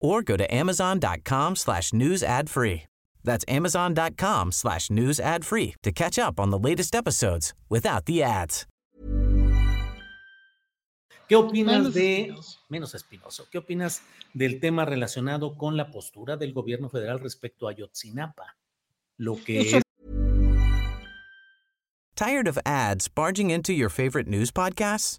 or go to amazon.com slash news ad free. That's amazon.com slash news ad free to catch up on the latest episodes without the ads. ¿Qué opinas de menos espinoso? ¿Qué opinas del tema relacionado con la postura del gobierno federal respecto a Yotzinapa? Lo que es Tired of ads barging into your favorite news podcasts?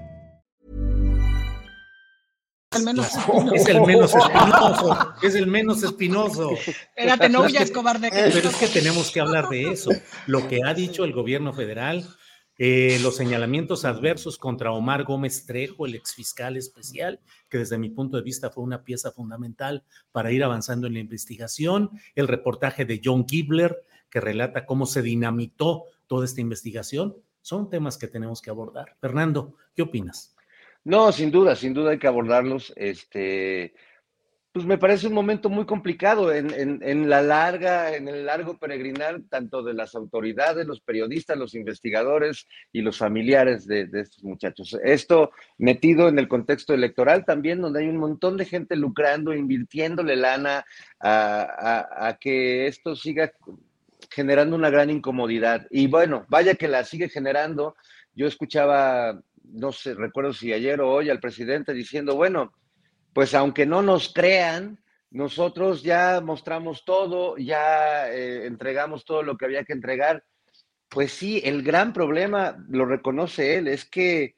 Es el menos espinoso. Es el menos espinoso. Espérate, no huyas, cobarde. Pero es que tenemos que hablar de eso. Lo que ha dicho el gobierno federal, eh, los señalamientos adversos contra Omar Gómez Trejo, el exfiscal especial, que desde mi punto de vista fue una pieza fundamental para ir avanzando en la investigación, el reportaje de John Gibler, que relata cómo se dinamitó toda esta investigación, son temas que tenemos que abordar. Fernando, ¿qué opinas? No, sin duda, sin duda hay que abordarlos. Este, pues me parece un momento muy complicado en, la larga, en el largo peregrinar, tanto de las autoridades, los periodistas, los investigadores y los familiares de, estos muchachos. Esto metido en el contexto electoral también, donde hay un montón de gente lucrando, invirtiéndole lana a que esto siga generando una gran incomodidad. Y bueno, vaya que la sigue generando. Yo escuchaba no sé, recuerdo si ayer o hoy al presidente diciendo, bueno, pues aunque no nos crean, nosotros ya mostramos todo, ya eh, entregamos todo lo que había que entregar. Pues sí, el gran problema, lo reconoce él, es que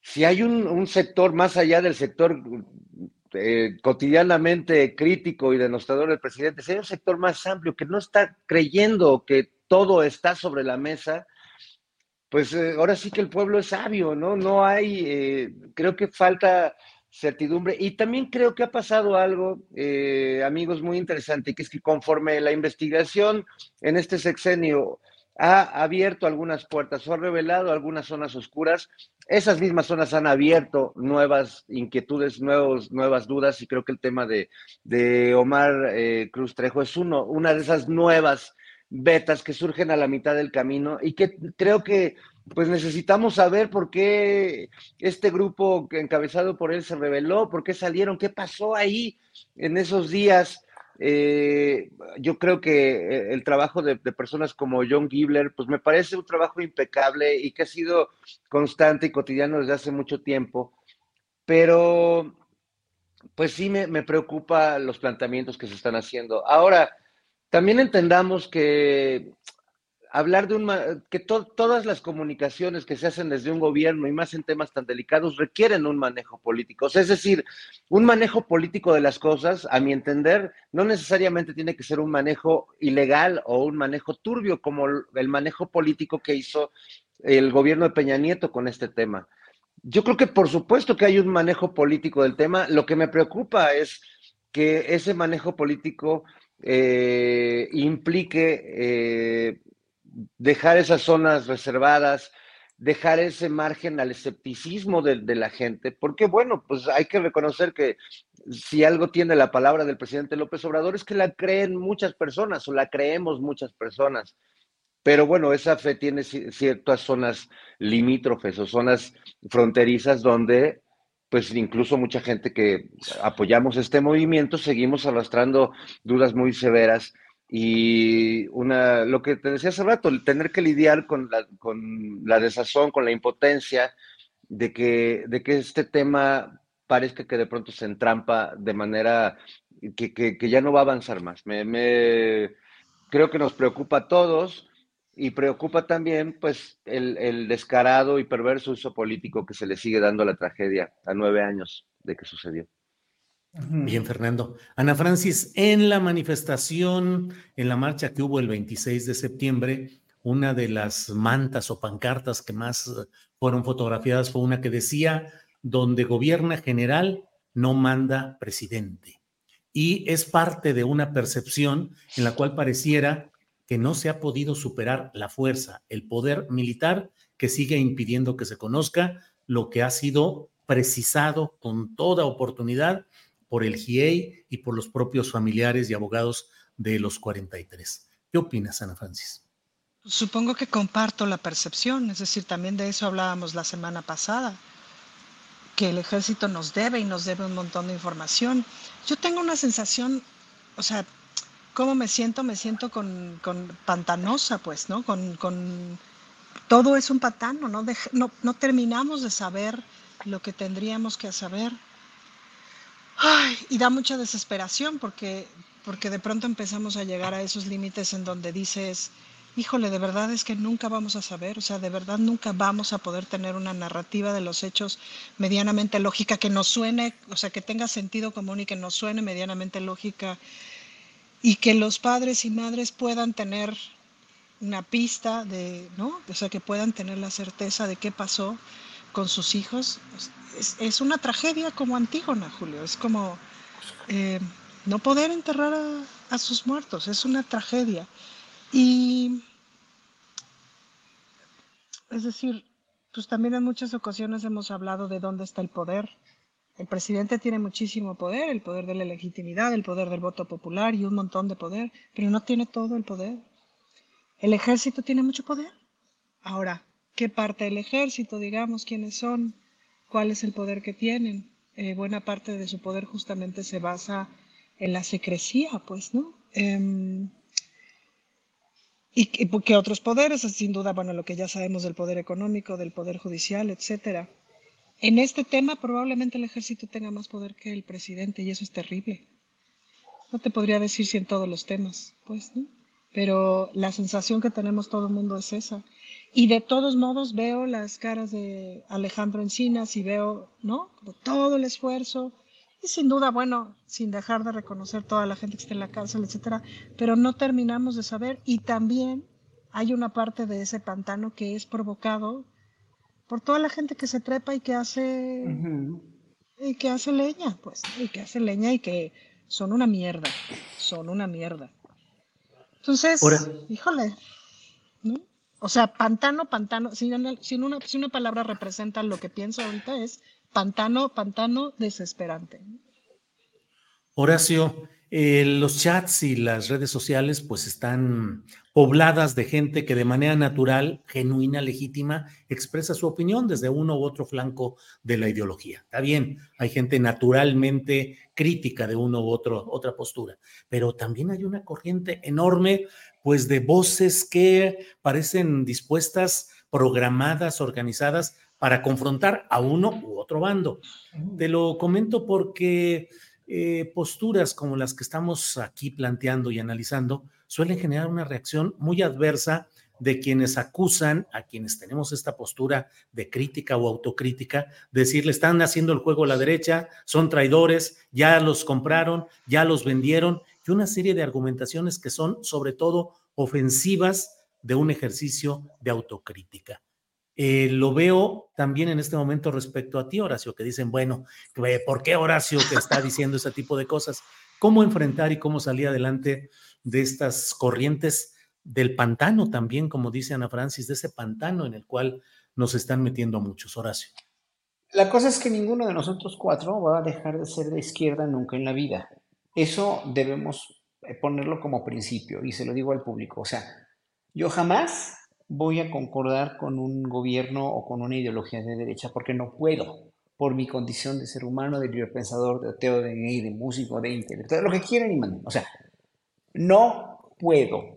si hay un, sector más allá del sector eh, cotidianamente crítico y denostador del presidente, si hay un sector más amplio que no está creyendo que todo está sobre la mesa, pues eh, ahora sí que el pueblo es sabio, ¿no? No hay, eh, creo que falta certidumbre. Y también creo que ha pasado algo, eh, amigos, muy interesante, que es que conforme la investigación en este sexenio ha abierto algunas puertas o ha revelado algunas zonas oscuras, esas mismas zonas han abierto nuevas inquietudes, nuevos, nuevas dudas, y creo que el tema de, de Omar eh, Cruz Trejo es uno, una de esas nuevas betas que surgen a la mitad del camino y que creo que pues necesitamos saber por qué este grupo encabezado por él se reveló, por qué salieron, qué pasó ahí en esos días. Eh, yo creo que el trabajo de, de, personas como John Gibler, pues me parece un trabajo impecable y que ha sido constante y cotidiano desde hace mucho tiempo, pero pues sí me, me preocupa los planteamientos que se están haciendo. Ahora, también entendamos que hablar de un que to, todas las comunicaciones que se hacen desde un gobierno y más en temas tan delicados requieren un manejo político. Es decir, un manejo político de las cosas, a mi entender, no necesariamente tiene que ser un manejo ilegal o un manejo turbio como el manejo político que hizo el gobierno de Peña Nieto con este tema. Yo creo que por supuesto que hay un manejo político del tema. Lo que me preocupa es que ese manejo político eh, implique eh, dejar esas zonas reservadas, dejar ese margen al escepticismo de, de, la gente, porque bueno, pues hay que reconocer que si algo tiene la palabra del presidente López Obrador es que la creen muchas personas o la creemos muchas personas. Pero bueno, esa fe tiene ciertas zonas limítrofes o zonas fronterizas donde pues incluso mucha gente que apoyamos este movimiento seguimos arrastrando dudas muy severas y una, lo que te decía hace rato, el tener que lidiar con la, con la desazón, con la impotencia de que, de que este tema parezca que de pronto se entrampa de manera que, que, ya no va a avanzar más. Me, me, creo que nos preocupa a todos y preocupa también pues el, el, descarado y perverso uso político que se le sigue dando a la tragedia a nueve años de que sucedió. Bien, Fernando. Ana Francis, en la manifestación, en la marcha que hubo el 26 de septiembre, una de las mantas o pancartas que más fueron fotografiadas fue una que decía, donde gobierna general, no manda presidente. Y es parte de una percepción en la cual pareciera que no se ha podido superar la fuerza, el poder militar que sigue impidiendo que se conozca lo que ha sido precisado con toda oportunidad por el GIEI y por los propios familiares y abogados de los 43. ¿Qué opinas, Ana Francis? Supongo que comparto la percepción, es decir, también de eso hablábamos la semana pasada, que el ejército nos debe y nos debe un montón de información. Yo tengo una sensación, o sea, ¿Cómo me siento? Me siento con, con pantanosa, pues, ¿no? Con, con, todo es un pantano, ¿no? ¿no? No terminamos de saber lo que tendríamos que saber. Ay, y da mucha desesperación porque, porque de pronto empezamos a llegar a esos límites en donde dices, híjole, de verdad es que nunca vamos a saber, o sea, de verdad nunca vamos a poder tener una narrativa de los hechos medianamente lógica, que nos suene, o sea, que tenga sentido común y que nos suene medianamente lógica y que los padres y madres puedan tener una pista de, ¿no? O sea, que puedan tener la certeza de qué pasó con sus hijos. Es, es una tragedia como Antígona, Julio. Es como eh, no poder enterrar a, a, sus muertos. Es una tragedia. Y, es decir, pues también en muchas ocasiones hemos hablado de dónde está el poder el presidente tiene muchísimo poder, el poder de la legitimidad, el poder del voto popular y un montón de poder, pero no tiene todo el poder. El ejército tiene mucho poder. Ahora, ¿qué parte del ejército, digamos, quiénes son? ¿Cuál es el poder que tienen? Eh, buena parte de su poder justamente se basa en la secrecía, pues, ¿no? Y, y que otros poderes, sin duda, bueno, lo que ya sabemos del poder económico, del poder judicial, etcétera. En este tema probablemente el ejército tenga más poder que el presidente y eso es terrible. No te podría decir si en todos los temas, pues, ¿no? Pero la sensación que tenemos todo el mundo es esa. Y de todos modos veo las caras de Alejandro Encinas y veo, ¿no? Todo el esfuerzo. Y sin duda, bueno, sin dejar de reconocer toda la gente que está en la cárcel, etcétera, pero no terminamos de saber. Y también hay una parte de ese pantano que es provocado por toda la gente que se trepa y que hace uh -huh. y que hace leña, pues, y que hace leña y que son una mierda, son una mierda. Entonces, Ahora. híjole, ¿no? O sea, pantano, pantano, si una, si, una, si una palabra representa lo que pienso ahorita es pantano, pantano desesperante. Horacio, eh, los chats y las redes sociales pues están pobladas de gente que de manera natural, genuina, legítima, expresa su opinión desde uno u otro flanco de la ideología. Está bien, hay gente naturalmente crítica de uno u otro, otra postura, pero también hay una corriente enorme pues de voces que parecen dispuestas, programadas, organizadas para confrontar a uno u otro bando. Te lo comento porque eh, posturas como las que estamos aquí planteando y analizando suelen generar una reacción muy adversa de quienes acusan a quienes tenemos esta postura de crítica o autocrítica, decir, le están haciendo el juego a la derecha, son traidores, ya los compraron, ya los vendieron, y una serie de argumentaciones que son sobre todo ofensivas de un ejercicio de autocrítica. Eh, lo veo también en este momento respecto a ti, Horacio, que dicen, bueno, ¿por qué Horacio que está diciendo ese tipo de cosas? ¿Cómo enfrentar y cómo salir adelante de estas corrientes del pantano también, como dice Ana Francis, de ese pantano en el cual nos están metiendo muchos, Horacio? La cosa es que ninguno de nosotros cuatro va a dejar de ser de izquierda nunca en la vida. Eso debemos eh, ponerlo como principio y se lo digo al público. O sea, yo jamás voy a concordar con un gobierno o con una ideología de derecha porque no puedo, por mi condición de ser humano, de libre pensador, de ateo, de gay, de músico, de intelectual, lo que quieran y manden. O sea, no puedo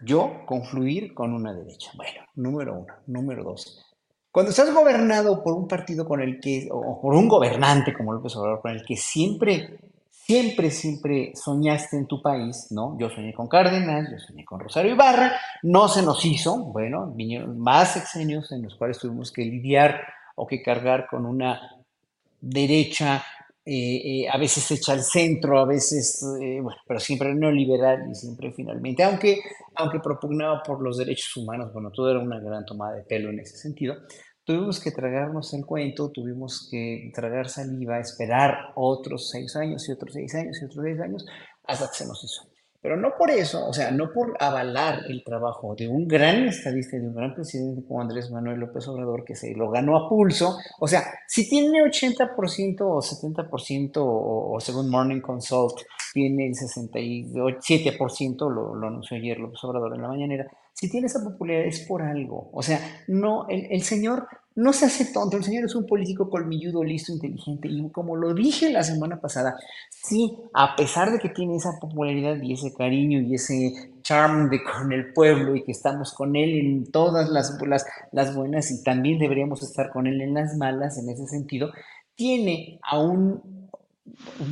yo confluir con una derecha. Bueno, número uno. Número dos. Cuando estás gobernado por un partido con el que, o por un gobernante como López Obrador, con el que siempre siempre, siempre soñaste en tu país, ¿no? Yo soñé con Cárdenas, yo soñé con Rosario Ibarra, no se nos hizo, bueno, vinieron más sexenios en los cuales tuvimos que lidiar o que cargar con una derecha, eh, eh, a veces hecha al centro, a veces, eh, bueno, pero siempre neoliberal y siempre finalmente, aunque, aunque propugnaba por los derechos humanos, bueno, todo era una gran tomada de pelo en ese sentido, Tuvimos que tragarnos el cuento, tuvimos que tragar saliva, esperar otros seis años y otros seis años y otros seis años hasta que se nos hizo. Pero no por eso, o sea, no por avalar el trabajo de un gran estadista y de un gran presidente como Andrés Manuel López Obrador, que se lo ganó a pulso. O sea, si tiene 80% o 70%, o, o según Morning Consult, tiene el 67%, lo, lo anunció ayer López Obrador en la mañanera, si tiene esa popularidad es por algo. O sea, no, el, el, señor no se hace tonto, el señor es un político colmilludo, listo, inteligente. Y como lo dije la semana pasada, sí, a pesar de que tiene esa popularidad y ese cariño y ese charm de con el pueblo y que estamos con él en todas las, las, buenas y también deberíamos estar con él en las malas en ese sentido, tiene a un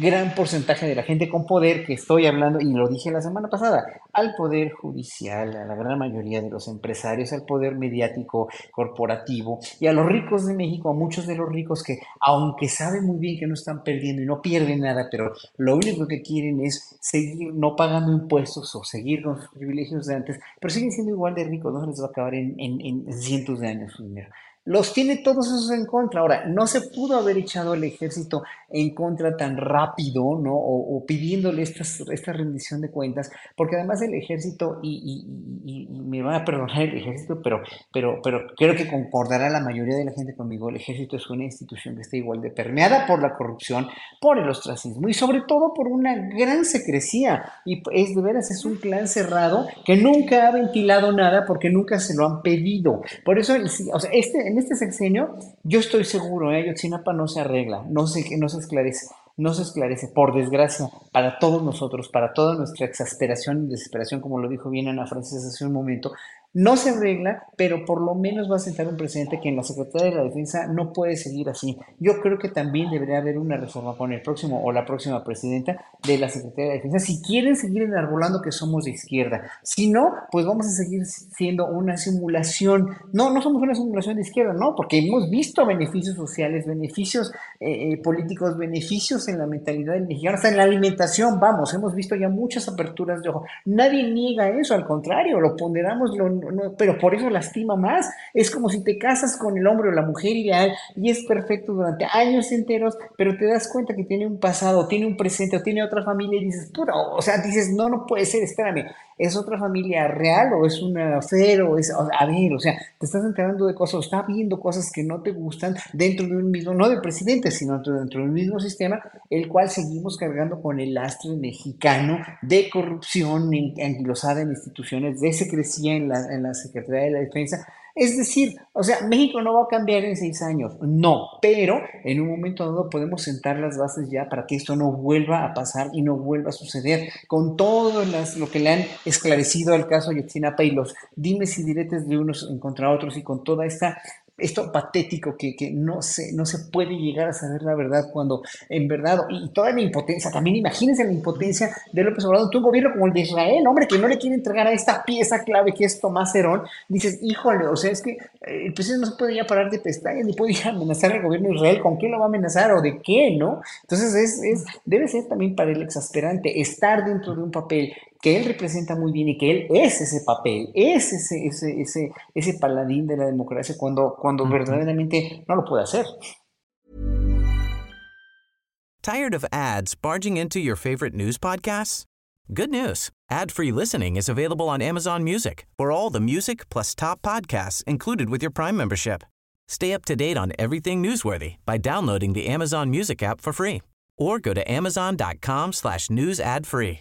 gran porcentaje de la gente con poder que estoy hablando, y lo dije la semana pasada, al poder judicial, a la gran mayoría de los empresarios, al poder mediático, corporativo, y a los ricos de México, a muchos de los ricos que, aunque saben muy bien que no están perdiendo y no pierden nada, pero lo único que quieren es seguir no pagando impuestos o seguir con sus privilegios de antes, pero siguen siendo igual de ricos, no se les va a acabar en, en, en cientos de años su dinero los tiene todos esos en contra. Ahora, no se pudo haber echado el ejército en contra tan rápido, ¿no? O, pidiéndole esta rendición de cuentas, porque además el ejército, y, me van a perdonar el ejército, pero, pero, pero creo que concordará la mayoría de la gente conmigo, el ejército es una institución que está igual de permeada por la corrupción, por el ostracismo y sobre todo por una gran secrecía. Y es de veras, es un clan cerrado que nunca ha ventilado nada porque nunca se lo han pedido. Por eso, o sea, este, este sexenio, yo estoy seguro, ¿eh? Yotzinapa no se arregla, no se, no se esclarece, no se esclarece, por desgracia, para todos nosotros, para toda nuestra exasperación y desesperación, como lo dijo bien Ana Francis hace un momento, no se arregla, pero por lo menos va a sentar un presidente que en la Secretaría de la Defensa no puede seguir así. Yo creo que también debería haber una reforma con el próximo o la próxima presidenta de la Secretaría de Defensa si quieren seguir enarbolando que somos de izquierda. Si no, pues vamos a seguir siendo una simulación. No, no somos una simulación de izquierda, no, porque hemos visto beneficios sociales, beneficios eh, eh, políticos, beneficios en la mentalidad del mexicano, hasta en la alimentación, vamos, hemos visto ya muchas aperturas de ojo. Nadie niega eso, al contrario, lo ponderamos, lo pero por eso lastima más. Es como si te casas con el hombre o la mujer ideal y es perfecto durante años enteros, pero te das cuenta que tiene un pasado, tiene un presente o tiene otra familia y dices, puro, o sea, dices, no, no puede ser, espérame, ¿es otra familia real o es una cero? Es, a ver, o sea, te estás enterando de cosas, estás viendo cosas que no te gustan dentro de un mismo, no del presidente, sino dentro del mismo sistema, el cual seguimos cargando con el lastre mexicano de corrupción anquilosada en instituciones, de secrecía en la, en la Secretaría de la Defensa. Es decir, o sea, México no va a cambiar en seis años, no, pero en un momento dado podemos sentar las bases ya para que esto no vuelva a pasar y no vuelva a suceder con todo lo que le han esclarecido al caso Ayotzinapa y los dimes y diretes de unos contra otros y con toda esta esto patético que, que, no, se, no se puede llegar a saber la verdad cuando en verdad, y toda la impotencia, también imagínense la impotencia de López Obrador, tú un gobierno como el de Israel, hombre, que no le quiere entregar a esta pieza clave que es Tomás Herón, dices, híjole, o sea, es que eh, el presidente no se puede ya parar de pestañas, ni puede ya amenazar al gobierno de Israel, ¿con qué lo va a amenazar o de qué, no? Entonces es, es, debe ser también para el exasperante estar dentro de un papel que él representa muy bien y que él es ese papel, es ese, ese, ese, ese paladín de la democracia cuando, cuando verdaderamente no lo puede hacer. Tired of ads barging into your favorite news podcasts? Good news. Ad-free listening is available on Amazon Music for all the music plus top podcasts included with your Prime membership. Stay up to date on everything newsworthy by downloading the Amazon Music app for free or go to amazon.com slash news ad free.